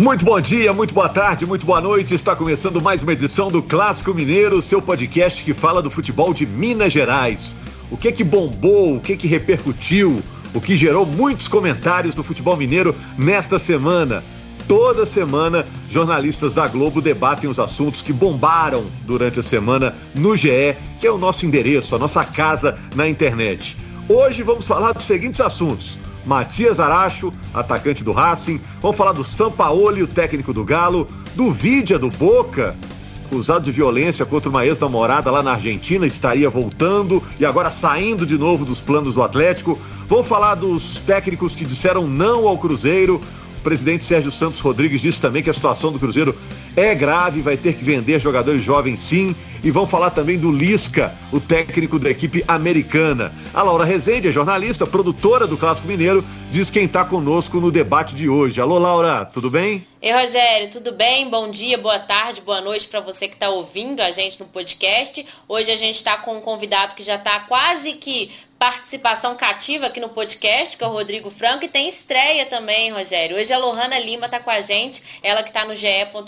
Muito bom dia, muito boa tarde, muito boa noite. Está começando mais uma edição do Clássico Mineiro, seu podcast que fala do futebol de Minas Gerais. O que que bombou, o que que repercutiu, o que gerou muitos comentários do futebol mineiro nesta semana. Toda semana, jornalistas da Globo debatem os assuntos que bombaram durante a semana no GE, que é o nosso endereço, a nossa casa na internet. Hoje vamos falar dos seguintes assuntos. Matias Aracho, atacante do Racing. Vamos falar do Sampaoli, o técnico do Galo. Do Vídia do Boca, acusado de violência contra uma ex-namorada lá na Argentina, estaria voltando e agora saindo de novo dos planos do Atlético. Vamos falar dos técnicos que disseram não ao Cruzeiro. O presidente Sérgio Santos Rodrigues disse também que a situação do Cruzeiro é grave, vai ter que vender jogadores jovens sim. E vão falar também do Lisca, o técnico da equipe americana. A Laura Rezende, é jornalista, produtora do Clássico Mineiro, diz quem está conosco no debate de hoje. Alô, Laura, tudo bem? Ei, Rogério, tudo bem? Bom dia, boa tarde, boa noite para você que está ouvindo a gente no podcast. Hoje a gente está com um convidado que já está quase que participação cativa aqui no podcast, que é o Rodrigo Franco, e tem estreia também, Rogério. Hoje a Lohana Lima está com a gente, ela que está no GE.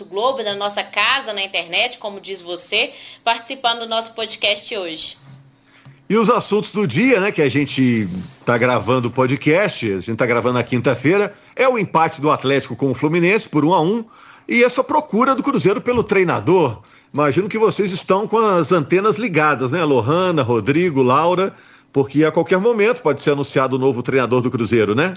Globo, na nossa casa na internet, como diz você, participando do nosso podcast hoje. E os assuntos do dia, né, que a gente está gravando o podcast, a gente está gravando na quinta-feira, é o empate do Atlético com o Fluminense por um a um e essa procura do Cruzeiro pelo treinador. Imagino que vocês estão com as antenas ligadas, né? Lohana, Rodrigo, Laura, porque a qualquer momento pode ser anunciado o novo treinador do Cruzeiro, né?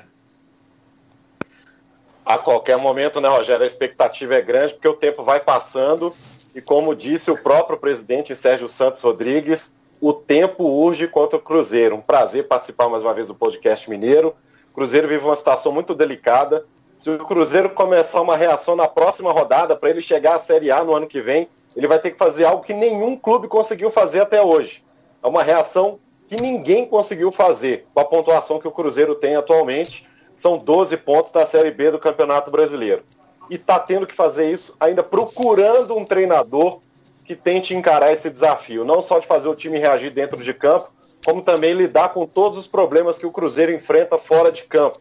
A qualquer momento, né, Rogério? A expectativa é grande porque o tempo vai passando e, como disse o próprio presidente Sérgio Santos Rodrigues, o tempo urge contra o Cruzeiro. Um prazer participar mais uma vez do podcast Mineiro. O Cruzeiro vive uma situação muito delicada. Se o Cruzeiro começar uma reação na próxima rodada para ele chegar à Série A no ano que vem, ele vai ter que fazer algo que nenhum clube conseguiu fazer até hoje. É uma reação que ninguém conseguiu fazer com a pontuação que o Cruzeiro tem atualmente. São 12 pontos da Série B do Campeonato Brasileiro. E está tendo que fazer isso ainda procurando um treinador que tente encarar esse desafio. Não só de fazer o time reagir dentro de campo, como também lidar com todos os problemas que o Cruzeiro enfrenta fora de campo.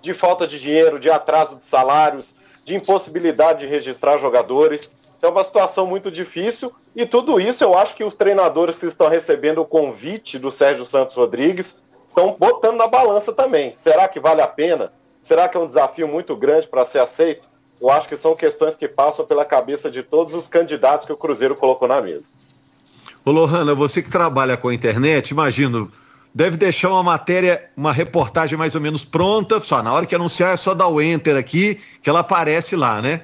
De falta de dinheiro, de atraso de salários, de impossibilidade de registrar jogadores. Então é uma situação muito difícil e tudo isso eu acho que os treinadores que estão recebendo o convite do Sérgio Santos Rodrigues estão botando na balança também. Será que vale a pena? Será que é um desafio muito grande para ser aceito? Eu acho que são questões que passam pela cabeça de todos os candidatos que o Cruzeiro colocou na mesa. Ô Lohana, você que trabalha com a internet, imagino, deve deixar uma matéria, uma reportagem mais ou menos pronta, só na hora que anunciar é só dar o enter aqui, que ela aparece lá, né?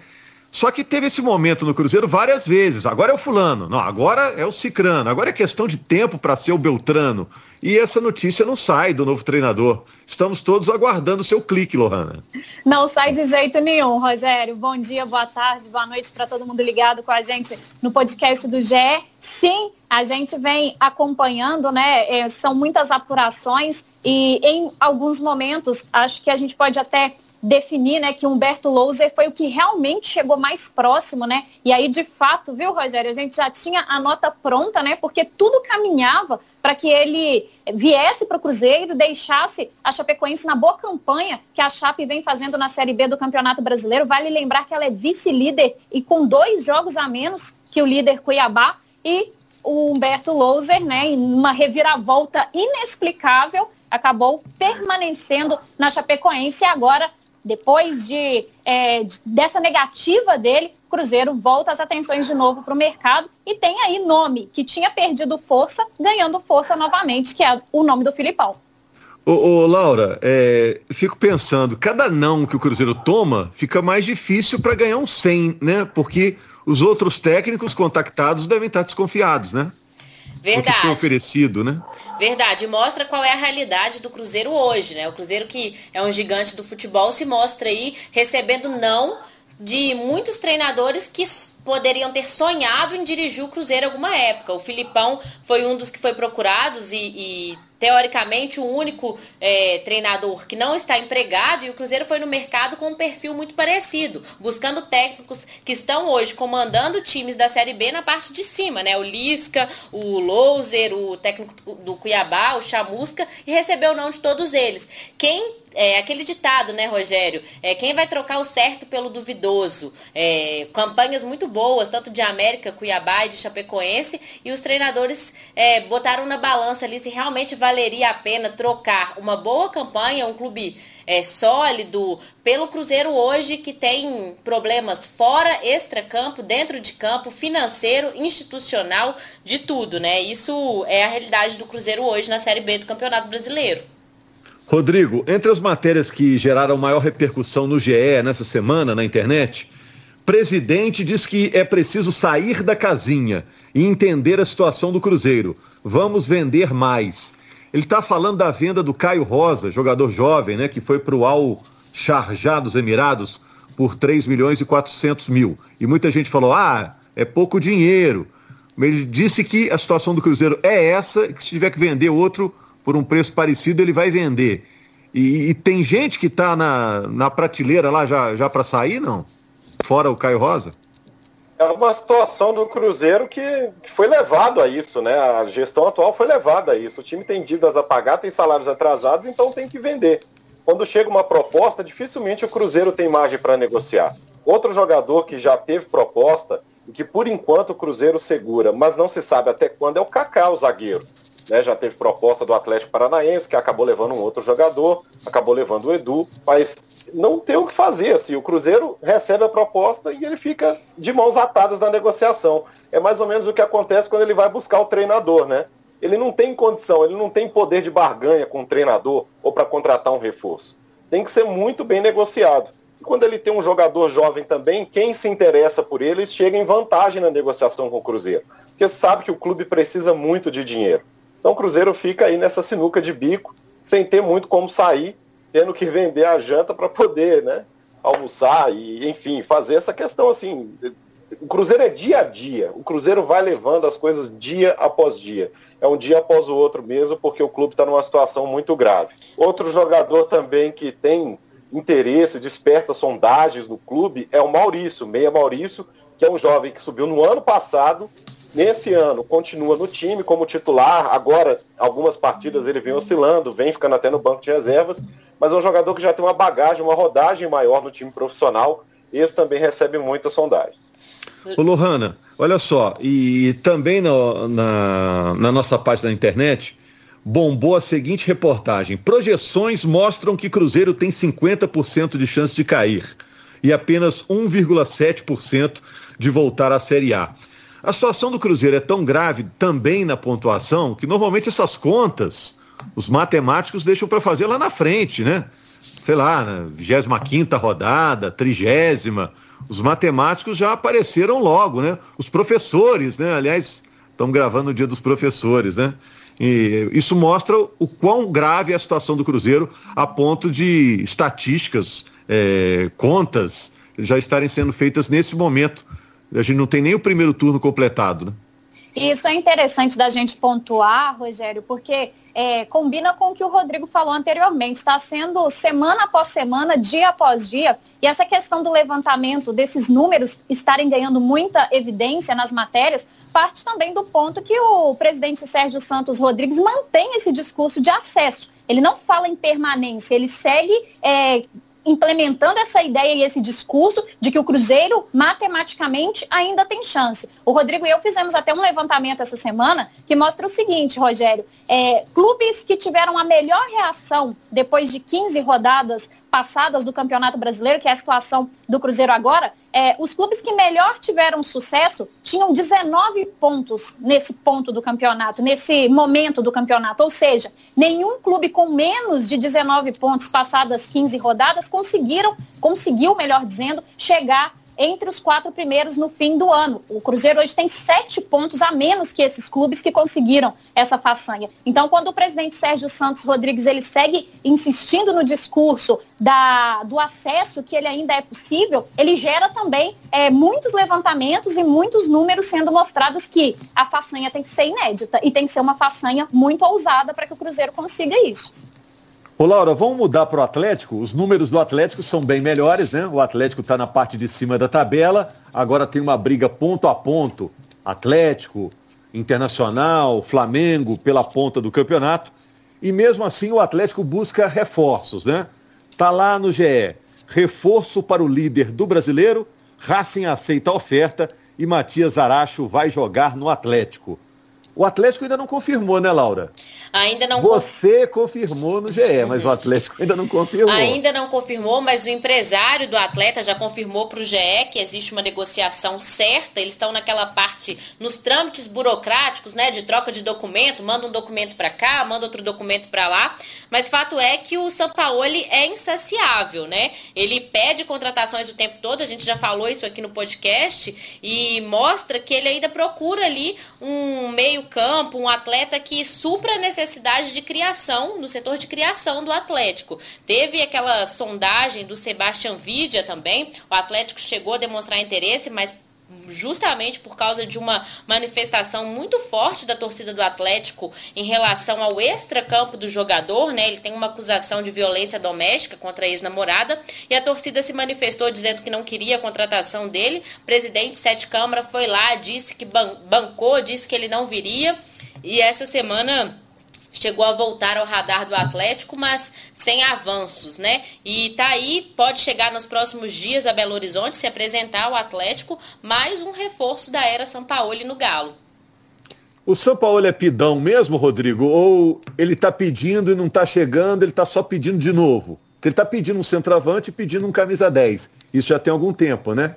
Só que teve esse momento no Cruzeiro várias vezes. Agora é o fulano, não, agora é o Cicrano, agora é questão de tempo para ser o Beltrano. E essa notícia não sai do novo treinador. Estamos todos aguardando o seu clique, Lohana. Não sai de jeito nenhum, Rogério. Bom dia, boa tarde, boa noite para todo mundo ligado com a gente no podcast do GE. Sim, a gente vem acompanhando, né? É, são muitas apurações e em alguns momentos acho que a gente pode até definir, né, que Humberto Louser foi o que realmente chegou mais próximo, né? E aí, de fato, viu, Rogério, a gente já tinha a nota pronta, né? Porque tudo caminhava para que ele viesse para o Cruzeiro, deixasse a Chapecoense na boa campanha que a Chape vem fazendo na Série B do Campeonato Brasileiro. Vale lembrar que ela é vice-líder e com dois jogos a menos que o líder Cuiabá e o Humberto Louser, né, em uma reviravolta inexplicável, acabou permanecendo na Chapecoense e agora depois de, é, dessa negativa dele, Cruzeiro volta as atenções de novo para o mercado e tem aí nome que tinha perdido força, ganhando força novamente, que é o nome do Filipão. Ô, ô Laura, é, fico pensando, cada não que o Cruzeiro toma fica mais difícil para ganhar um 100, né? Porque os outros técnicos contactados devem estar desconfiados, né? Verdade. O que foi oferecido, né? Verdade. Mostra qual é a realidade do Cruzeiro hoje, né? O Cruzeiro que é um gigante do futebol se mostra aí recebendo não de muitos treinadores que poderiam ter sonhado em dirigir o Cruzeiro alguma época. O Filipão foi um dos que foi procurados e, e teoricamente o único é, treinador que não está empregado e o Cruzeiro foi no mercado com um perfil muito parecido, buscando técnicos que estão hoje comandando times da Série B na parte de cima, né? O Lisca, o Louser, o técnico do Cuiabá, o Chamusca, e recebeu o não de todos eles. Quem é aquele ditado, né, Rogério? É, quem vai trocar o certo pelo duvidoso? É, campanhas muito boas, tanto de América, Cuiabá e de Chapecoense, e os treinadores é, botaram na balança ali se realmente valeria a pena trocar uma boa campanha, um clube é, sólido, pelo Cruzeiro hoje que tem problemas fora, extra-campo, dentro de campo, financeiro, institucional, de tudo, né? Isso é a realidade do Cruzeiro hoje na Série B do Campeonato Brasileiro. Rodrigo, entre as matérias que geraram maior repercussão no GE nessa semana na internet, presidente diz que é preciso sair da casinha e entender a situação do Cruzeiro. Vamos vender mais. Ele está falando da venda do Caio Rosa, jogador jovem, né, que foi para o Al Sharjah dos Emirados por 3 milhões e 400 mil. E muita gente falou, ah, é pouco dinheiro. Ele disse que a situação do Cruzeiro é essa, que se tiver que vender outro, por um preço parecido, ele vai vender. E, e tem gente que está na, na prateleira lá já, já para sair, não? Fora o Caio Rosa? É uma situação do Cruzeiro que, que, foi levado a isso, né? A gestão atual foi levada a isso. O time tem dívidas a pagar, tem salários atrasados, então tem que vender. Quando chega uma proposta, dificilmente o Cruzeiro tem margem para negociar. Outro jogador que já teve proposta e que por enquanto o Cruzeiro segura, mas não se sabe até quando, é o Kaká, o zagueiro né, já teve proposta do Atlético Paranaense, que acabou levando um outro jogador, acabou levando o Edu, mas não tem o que fazer. Assim, o Cruzeiro recebe a proposta e ele fica de mãos atadas na negociação. É mais ou menos o que acontece quando ele vai buscar o treinador, né? Ele não tem condição, ele não tem poder de barganha com o treinador ou para contratar um reforço. Tem que ser muito bem negociado. E quando ele tem um jogador jovem também, quem se interessa por ele chega em vantagem na negociação com o Cruzeiro. Porque sabe que o clube precisa muito de dinheiro. Então o Cruzeiro fica aí nessa sinuca de bico, sem ter muito como sair, tendo que vender a janta para poder, né, almoçar e, enfim, fazer essa questão assim. O Cruzeiro é dia a dia. O Cruzeiro vai levando as coisas dia após dia. É um dia após o outro mesmo, porque o clube está numa situação muito grave. Outro jogador também que tem interesse, desperta sondagens no clube, é o Maurício, Meia Maurício, que é um jovem que subiu no ano passado Nesse ano, continua no time como titular. Agora, algumas partidas ele vem oscilando, vem ficando até no banco de reservas. Mas é um jogador que já tem uma bagagem, uma rodagem maior no time profissional. Esse também recebe muitas sondagens. Ô Lohana, olha só, e também no, na, na nossa página da internet bombou a seguinte reportagem: projeções mostram que Cruzeiro tem 50% de chance de cair e apenas 1,7% de voltar à Série A. A situação do Cruzeiro é tão grave também na pontuação que normalmente essas contas os matemáticos deixam para fazer lá na frente, né? Sei lá, na 25 rodada, trigésima. Os matemáticos já apareceram logo, né? Os professores, né? Aliás, estamos gravando o dia dos professores, né? E isso mostra o quão grave é a situação do Cruzeiro a ponto de estatísticas, é, contas já estarem sendo feitas nesse momento a gente não tem nem o primeiro turno completado, né? Isso é interessante da gente pontuar, Rogério, porque é, combina com o que o Rodrigo falou anteriormente. Está sendo semana após semana, dia após dia, e essa questão do levantamento desses números estarem ganhando muita evidência nas matérias, parte também do ponto que o presidente Sérgio Santos Rodrigues mantém esse discurso de acesso. Ele não fala em permanência, ele segue é, implementando essa ideia e esse discurso de que o Cruzeiro matematicamente ainda tem chance. O Rodrigo e eu fizemos até um levantamento essa semana que mostra o seguinte, Rogério, é, clubes que tiveram a melhor reação depois de 15 rodadas passadas do Campeonato Brasileiro, que é a situação do Cruzeiro agora, é, os clubes que melhor tiveram sucesso tinham 19 pontos nesse ponto do campeonato, nesse momento do campeonato. Ou seja, nenhum clube com menos de 19 pontos passadas 15 rodadas conseguiram, conseguiu, melhor dizendo, chegar entre os quatro primeiros no fim do ano. O Cruzeiro hoje tem sete pontos a menos que esses clubes que conseguiram essa façanha. Então, quando o presidente Sérgio Santos Rodrigues ele segue insistindo no discurso da, do acesso que ele ainda é possível, ele gera também é, muitos levantamentos e muitos números sendo mostrados que a façanha tem que ser inédita e tem que ser uma façanha muito ousada para que o Cruzeiro consiga isso. Ô Laura, vamos mudar para o Atlético? Os números do Atlético são bem melhores, né? O Atlético está na parte de cima da tabela, agora tem uma briga ponto a ponto. Atlético, Internacional, Flamengo pela ponta do campeonato. E mesmo assim o Atlético busca reforços, né? Tá lá no GE. Reforço para o líder do brasileiro, Racing aceita a oferta e Matias Aracho vai jogar no Atlético. O Atlético ainda não confirmou, né, Laura? Ainda não. Você confirmou no GE, mas o Atlético ainda não confirmou. Ainda não confirmou, mas o empresário do atleta já confirmou para o GE que existe uma negociação certa. Eles estão naquela parte, nos trâmites burocráticos, né, de troca de documento, manda um documento para cá, manda outro documento para lá. Mas fato é que o Sampaoli é insaciável, né? Ele pede contratações o tempo todo, a gente já falou isso aqui no podcast, e mostra que ele ainda procura ali um meio-campo, um atleta que supra a necessidade de criação, no setor de criação do Atlético. Teve aquela sondagem do Sebastian Vidia também, o Atlético chegou a demonstrar interesse, mas justamente por causa de uma manifestação muito forte da torcida do Atlético em relação ao extracampo do jogador, né? Ele tem uma acusação de violência doméstica contra a ex-namorada e a torcida se manifestou dizendo que não queria a contratação dele. O presidente Sete Câmara foi lá, disse que bancou, disse que ele não viria e essa semana chegou a voltar ao radar do Atlético, mas sem avanços, né? E tá aí, pode chegar nos próximos dias a Belo Horizonte se apresentar ao Atlético, mais um reforço da era São Paulo no Galo. O São Paulo é pidão mesmo, Rodrigo? Ou ele está pedindo e não está chegando, ele está só pedindo de novo? Porque ele está pedindo um centroavante e pedindo um camisa 10. Isso já tem algum tempo, né?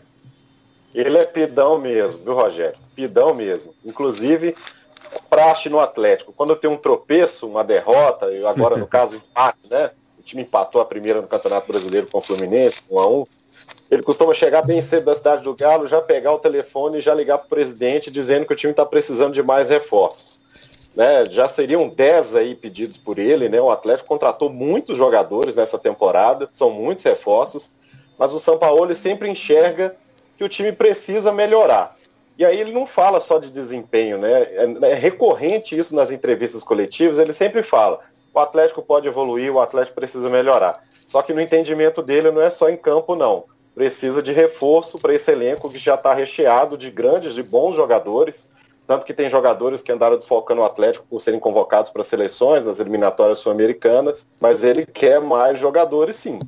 Ele é pidão mesmo, viu, Rogério? Pidão mesmo. Inclusive, praxe no Atlético. Quando tem um tropeço, uma derrota, e agora no caso empate, né? O time empatou a primeira no Campeonato Brasileiro com o Fluminense, 1 a 1 ele costuma chegar bem cedo da cidade do Galo, já pegar o telefone e já ligar para o presidente dizendo que o time está precisando de mais reforços. Né? Já seriam 10 aí pedidos por ele, né? O Atlético contratou muitos jogadores nessa temporada, são muitos reforços, mas o São Paulo sempre enxerga que o time precisa melhorar. E aí ele não fala só de desempenho, né? É, é, recorrente isso nas entrevistas coletivas, ele sempre fala, o Atlético pode evoluir, o Atlético precisa melhorar. Só que no entendimento dele não é só em campo, não. Precisa de reforço para esse elenco que já está recheado de grandes, de bons jogadores. Tanto que tem jogadores que andaram desfalcando o Atlético por serem convocados para seleções, nas eliminatórias sul-americanas, mas ele quer mais jogadores sim.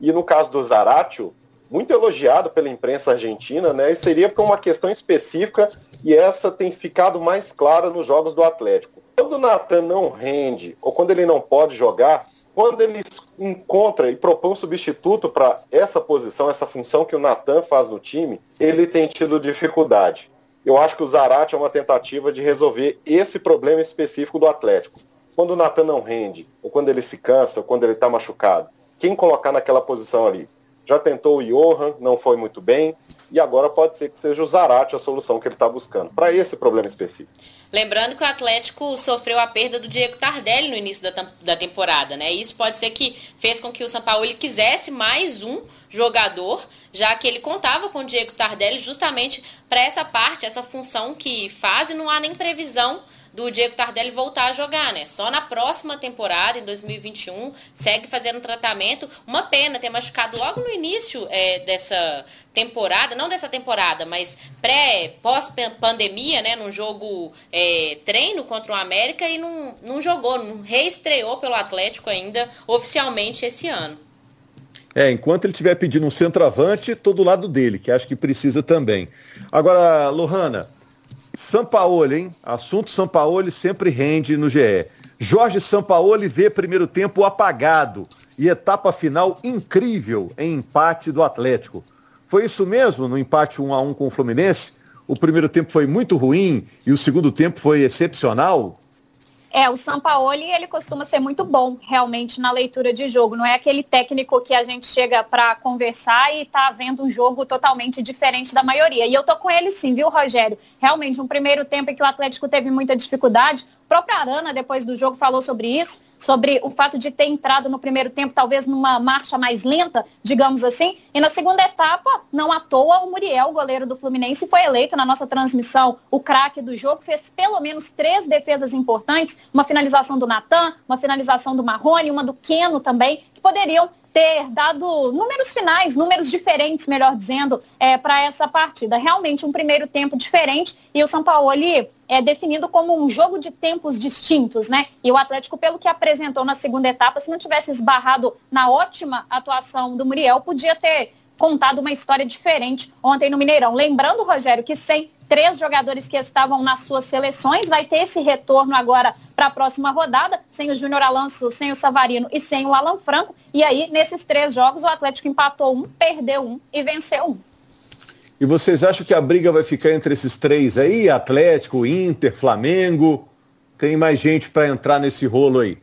E no caso do Zaratio, muito elogiado pela imprensa argentina, né? E seria por uma questão específica e essa tem ficado mais clara nos jogos do Atlético. Quando o Natan não rende ou quando ele não pode jogar, quando ele encontra e propõe um substituto para essa posição, essa função que o Natan faz no time, ele tem tido dificuldade. Eu acho que o Zarate é uma tentativa de resolver esse problema específico do Atlético. Quando o Natan não rende, ou quando ele se cansa, ou quando ele está machucado, quem colocar naquela posição ali? Já tentou o Johan, não foi muito bem, e agora pode ser que seja o Zarate a solução que ele está buscando, para esse problema específico. Lembrando que o Atlético sofreu a perda do Diego Tardelli no início da, da temporada, né? Isso pode ser que fez com que o São Paulo quisesse mais um jogador, já que ele contava com o Diego Tardelli justamente para essa parte, essa função que faz e não há nem previsão do Diego Tardelli voltar a jogar, né? Só na próxima temporada, em 2021, segue fazendo tratamento. Uma pena ter machucado logo no início é, dessa temporada, não dessa temporada, mas pré, pós-pandemia, né? Num jogo é, treino contra o América e não, não jogou, não reestreou pelo Atlético ainda oficialmente esse ano. É, enquanto ele estiver pedindo um centroavante, todo lado dele, que acho que precisa também. Agora, Lohana, Sampaoli, hein? Assunto Sampaoli sempre rende no GE. Jorge Sampaoli vê primeiro tempo apagado e etapa final incrível em empate do Atlético. Foi isso mesmo no empate 1 a 1 com o Fluminense? O primeiro tempo foi muito ruim e o segundo tempo foi excepcional? É, o Sampaoli, ele costuma ser muito bom, realmente, na leitura de jogo. Não é aquele técnico que a gente chega para conversar e tá vendo um jogo totalmente diferente da maioria. E eu tô com ele sim, viu, Rogério? Realmente, um primeiro tempo em que o Atlético teve muita dificuldade, própria Arana, depois do jogo, falou sobre isso, sobre o fato de ter entrado no primeiro tempo, talvez numa marcha mais lenta, digamos assim. E na segunda etapa, não à toa, o Muriel, goleiro do Fluminense, foi eleito na nossa transmissão o craque do jogo, fez pelo menos três defesas importantes, uma finalização do Natan, uma finalização do Marrone, uma do Queno também, que poderiam ter dado números finais, números diferentes, melhor dizendo, é, para essa partida. Realmente um primeiro tempo diferente e o São Paulo ali é definido como um jogo de tempos distintos, né? E o Atlético, pelo que apresentou na segunda etapa, se não tivesse esbarrado na ótima atuação do Muriel, podia ter contado uma história diferente ontem no Mineirão. Lembrando, Rogério, que sem três jogadores que estavam nas suas seleções, vai ter esse retorno agora para a próxima rodada, sem o Júnior Alonso, sem o Savarino e sem o Alan Franco. E aí, nesses três jogos, o Atlético empatou um, perdeu um e venceu um. E vocês acham que a briga vai ficar entre esses três aí? Atlético, Inter, Flamengo? Tem mais gente para entrar nesse rolo aí?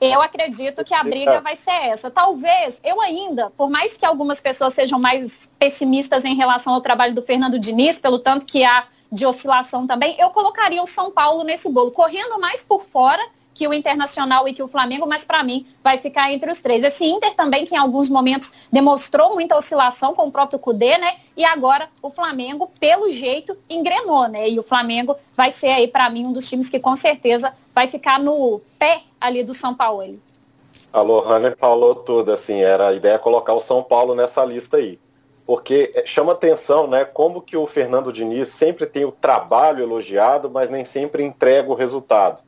Eu acredito que a briga vai ser essa. Talvez, eu ainda, por mais que algumas pessoas sejam mais pessimistas em relação ao trabalho do Fernando Diniz, pelo tanto que há de oscilação também, eu colocaria o São Paulo nesse bolo, correndo mais por fora que o Internacional e que o Flamengo, mas para mim vai ficar entre os três. Esse Inter também, que em alguns momentos demonstrou muita oscilação com o próprio Cudê, né? E agora o Flamengo, pelo jeito, engrenou, né? E o Flamengo vai ser aí, para mim, um dos times que com certeza vai ficar no pé ali do São Paulo. A Lohane falou tudo, assim, era a ideia colocar o São Paulo nessa lista aí. Porque é, chama atenção, né, como que o Fernando Diniz sempre tem o trabalho elogiado, mas nem sempre entrega o resultado.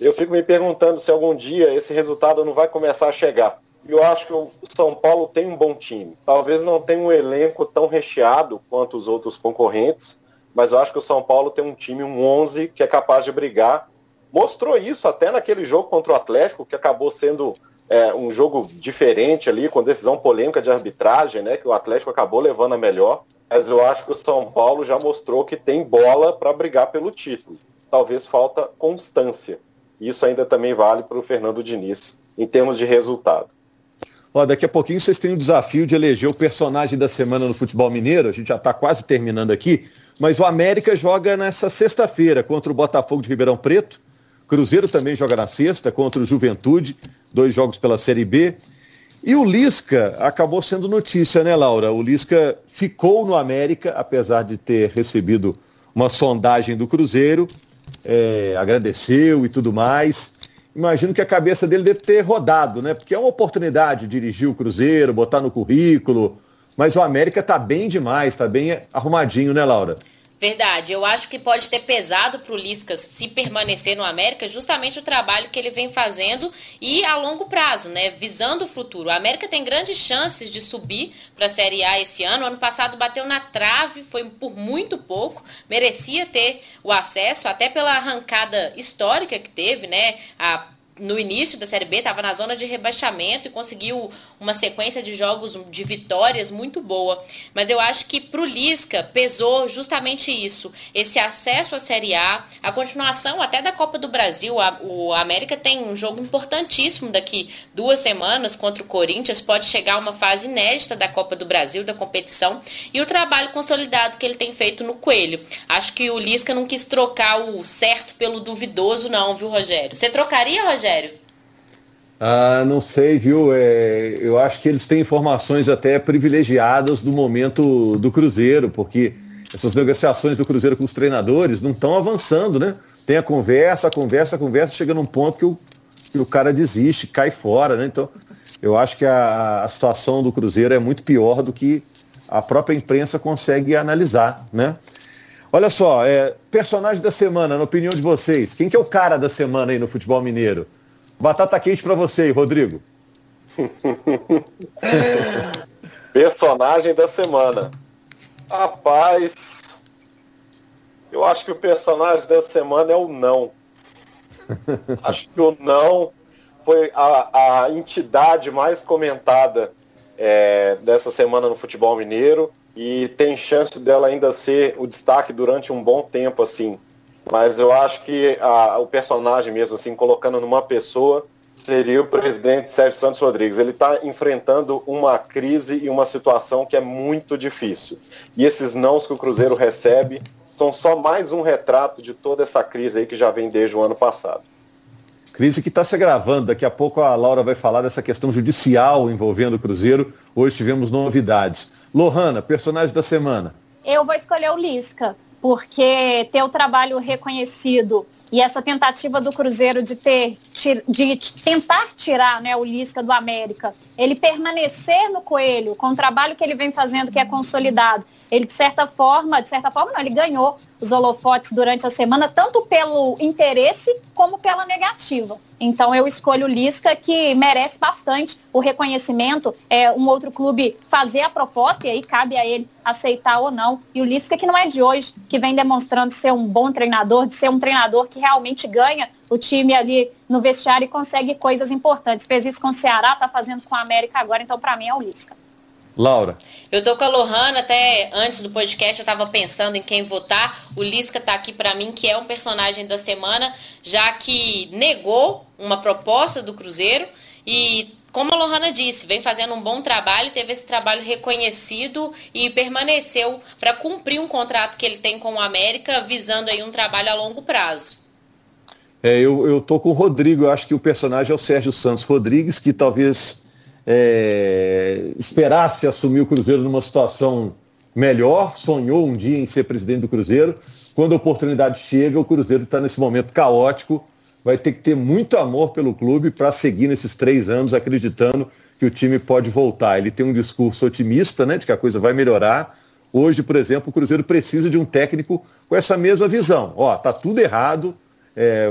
Eu fico me perguntando se algum dia esse resultado não vai começar a chegar. Eu acho que o São Paulo tem um bom time. Talvez não tenha um elenco tão recheado quanto os outros concorrentes, mas eu acho que o São Paulo tem um time, um 11, que é capaz de brigar. Mostrou isso até naquele jogo contra o Atlético, que acabou sendo é, um jogo diferente ali, com decisão polêmica de arbitragem, né, que o Atlético acabou levando a melhor. Mas eu acho que o São Paulo já mostrou que tem bola para brigar pelo título. Talvez falta constância. Isso ainda também vale para o Fernando Diniz em termos de resultado. Ó, daqui a pouquinho vocês têm o desafio de eleger o personagem da semana no futebol mineiro. A gente já está quase terminando aqui. Mas o América joga nessa sexta-feira contra o Botafogo de Ribeirão Preto. Cruzeiro também joga na sexta contra o Juventude. Dois jogos pela Série B. E o Lisca acabou sendo notícia, né, Laura? O Lisca ficou no América, apesar de ter recebido uma sondagem do Cruzeiro é, agradeceu e tudo mais. Imagino que a cabeça dele deve ter rodado, né? Porque é uma oportunidade dirigir o Cruzeiro, botar no currículo. Mas o América está bem demais, está bem arrumadinho, né, Laura? Verdade, eu acho que pode ter pesado para o Lisca se permanecer no América justamente o trabalho que ele vem fazendo e a longo prazo, né? Visando o futuro. A América tem grandes chances de subir para a Série A esse ano. Ano passado bateu na trave, foi por muito pouco, merecia ter o acesso, até pela arrancada histórica que teve, né? A no início da Série B, estava na zona de rebaixamento e conseguiu uma sequência de jogos de vitórias muito boa. Mas eu acho que para o Lisca pesou justamente isso: esse acesso à Série A, a continuação até da Copa do Brasil. A, o América tem um jogo importantíssimo daqui duas semanas contra o Corinthians, pode chegar a uma fase inédita da Copa do Brasil, da competição, e o trabalho consolidado que ele tem feito no Coelho. Acho que o Lisca não quis trocar o certo pelo duvidoso, não, viu, Rogério? Você trocaria, Rogério? Rogério? Ah, não sei, viu? É, eu acho que eles têm informações até privilegiadas do momento do Cruzeiro, porque essas negociações do Cruzeiro com os treinadores não estão avançando, né? Tem a conversa, a conversa, a conversa, chega num ponto que o, que o cara desiste, cai fora, né? Então, eu acho que a, a situação do Cruzeiro é muito pior do que a própria imprensa consegue analisar, né? Olha só, é, personagem da semana, na opinião de vocês, quem que é o cara da semana aí no futebol mineiro? Batata quente para você, Rodrigo. personagem da semana. Rapaz, eu acho que o personagem da semana é o não. acho que o não foi a, a entidade mais comentada é, dessa semana no futebol mineiro e tem chance dela ainda ser o destaque durante um bom tempo assim. mas eu acho que a, o personagem mesmo, assim, colocando numa pessoa, seria o presidente Sérgio Santos Rodrigues. Ele está enfrentando uma crise e uma situação que é muito difícil. E esses nãos que o Cruzeiro recebe são só mais um retrato de toda essa crise aí que já vem desde o ano passado. Crise que está se agravando. Daqui a pouco a Laura vai falar dessa questão judicial envolvendo o Cruzeiro. Hoje tivemos novidades. Lohana, personagem da semana. Eu vou escolher o Lisca, porque ter o trabalho reconhecido e essa tentativa do Cruzeiro de ter de tentar tirar né, o Lisca do América, ele permanecer no Coelho com o trabalho que ele vem fazendo, que é consolidado, ele de certa forma, de certa forma não, ele ganhou os holofotes durante a semana, tanto pelo interesse como pela negativa. Então eu escolho o Lisca, que merece bastante o reconhecimento, é um outro clube fazer a proposta, e aí cabe a ele aceitar ou não. E o Lisca, que não é de hoje, que vem demonstrando ser um bom treinador, de ser um treinador que realmente ganha o time ali no vestiário e consegue coisas importantes. Fez isso com o Ceará, está fazendo com a América agora, então para mim é o Lisca. Laura. Eu tô com a Lohana, até antes do podcast eu tava pensando em quem votar. O Lisca tá aqui para mim, que é um personagem da semana, já que negou uma proposta do Cruzeiro e como a Lohana disse, vem fazendo um bom trabalho, teve esse trabalho reconhecido e permaneceu para cumprir um contrato que ele tem com o América, visando aí um trabalho a longo prazo. É, eu, eu tô com o Rodrigo, eu acho que o personagem é o Sérgio Santos Rodrigues, que talvez é, esperasse assumir o Cruzeiro numa situação melhor, sonhou um dia em ser presidente do Cruzeiro. Quando a oportunidade chega, o Cruzeiro está nesse momento caótico, vai ter que ter muito amor pelo clube para seguir nesses três anos acreditando que o time pode voltar. Ele tem um discurso otimista, né, de que a coisa vai melhorar. Hoje, por exemplo, o Cruzeiro precisa de um técnico com essa mesma visão. Ó, tá tudo errado, é,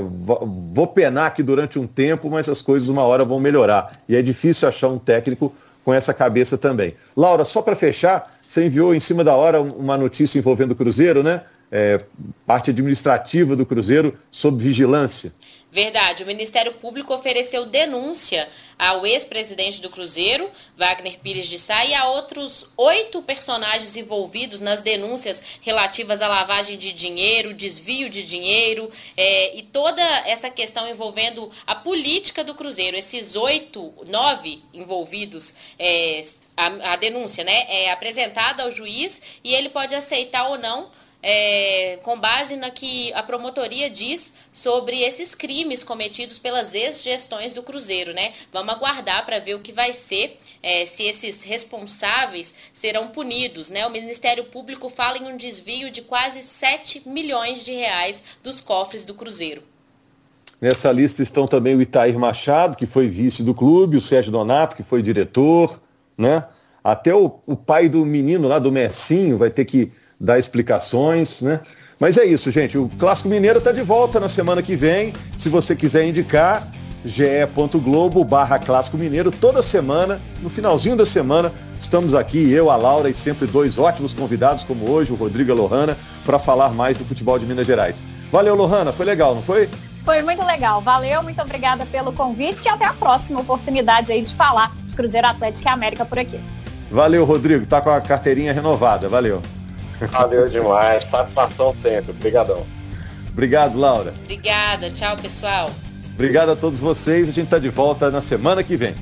vou penar aqui durante um tempo, mas as coisas uma hora vão melhorar. E é difícil achar um técnico com essa cabeça também. Laura, só para fechar, você enviou em cima da hora uma notícia envolvendo o Cruzeiro, né? É, parte administrativa do Cruzeiro sob vigilância. Verdade, o Ministério Público ofereceu denúncia ao ex-presidente do Cruzeiro, Wagner Pires de Sá, e a outros oito personagens envolvidos nas denúncias relativas à lavagem de dinheiro, desvio de dinheiro é, e toda essa questão envolvendo a política do Cruzeiro. Esses oito, nove envolvidos é, a, a, denúncia né, é apresentada ao juiz e ele pode aceitar ou não é, com base na que a promotoria diz sobre esses crimes cometidos pelas ex-gestões do Cruzeiro, né? Vamos aguardar para ver o que vai ser, é, se esses responsáveis serão punidos, né? O Ministério Público fala em um desvio de quase 7 milhões de reais dos cofres do Cruzeiro. Nessa lista estão também o Itair Machado, que foi vice do clube, o Sérgio Donato, que foi diretor, né? Até o, o pai do menino lá, do Messinho, vai ter que dar explicações, né? Mas é isso, gente. O Clássico Mineiro está de volta na semana que vem. Se você quiser indicar, ge.globo barra Clássico Mineiro, toda semana, no finalzinho da semana, estamos aqui, eu, a Laura e sempre dois ótimos convidados, como hoje, o Rodrigo e a Lohana, para falar mais do futebol de Minas Gerais. Valeu, Lohana, foi legal, não foi? Foi muito legal, valeu, muito obrigada pelo convite e até a próxima oportunidade aí de falar de Cruzeiro Atlético e América por aqui. Valeu, Rodrigo, tá com a carteirinha renovada, valeu. Valeu demais. Satisfação sempre. Obrigadão. Obrigado, Laura. Obrigada. Tchau, pessoal. Obrigado a todos vocês. A gente está de volta na semana que vem.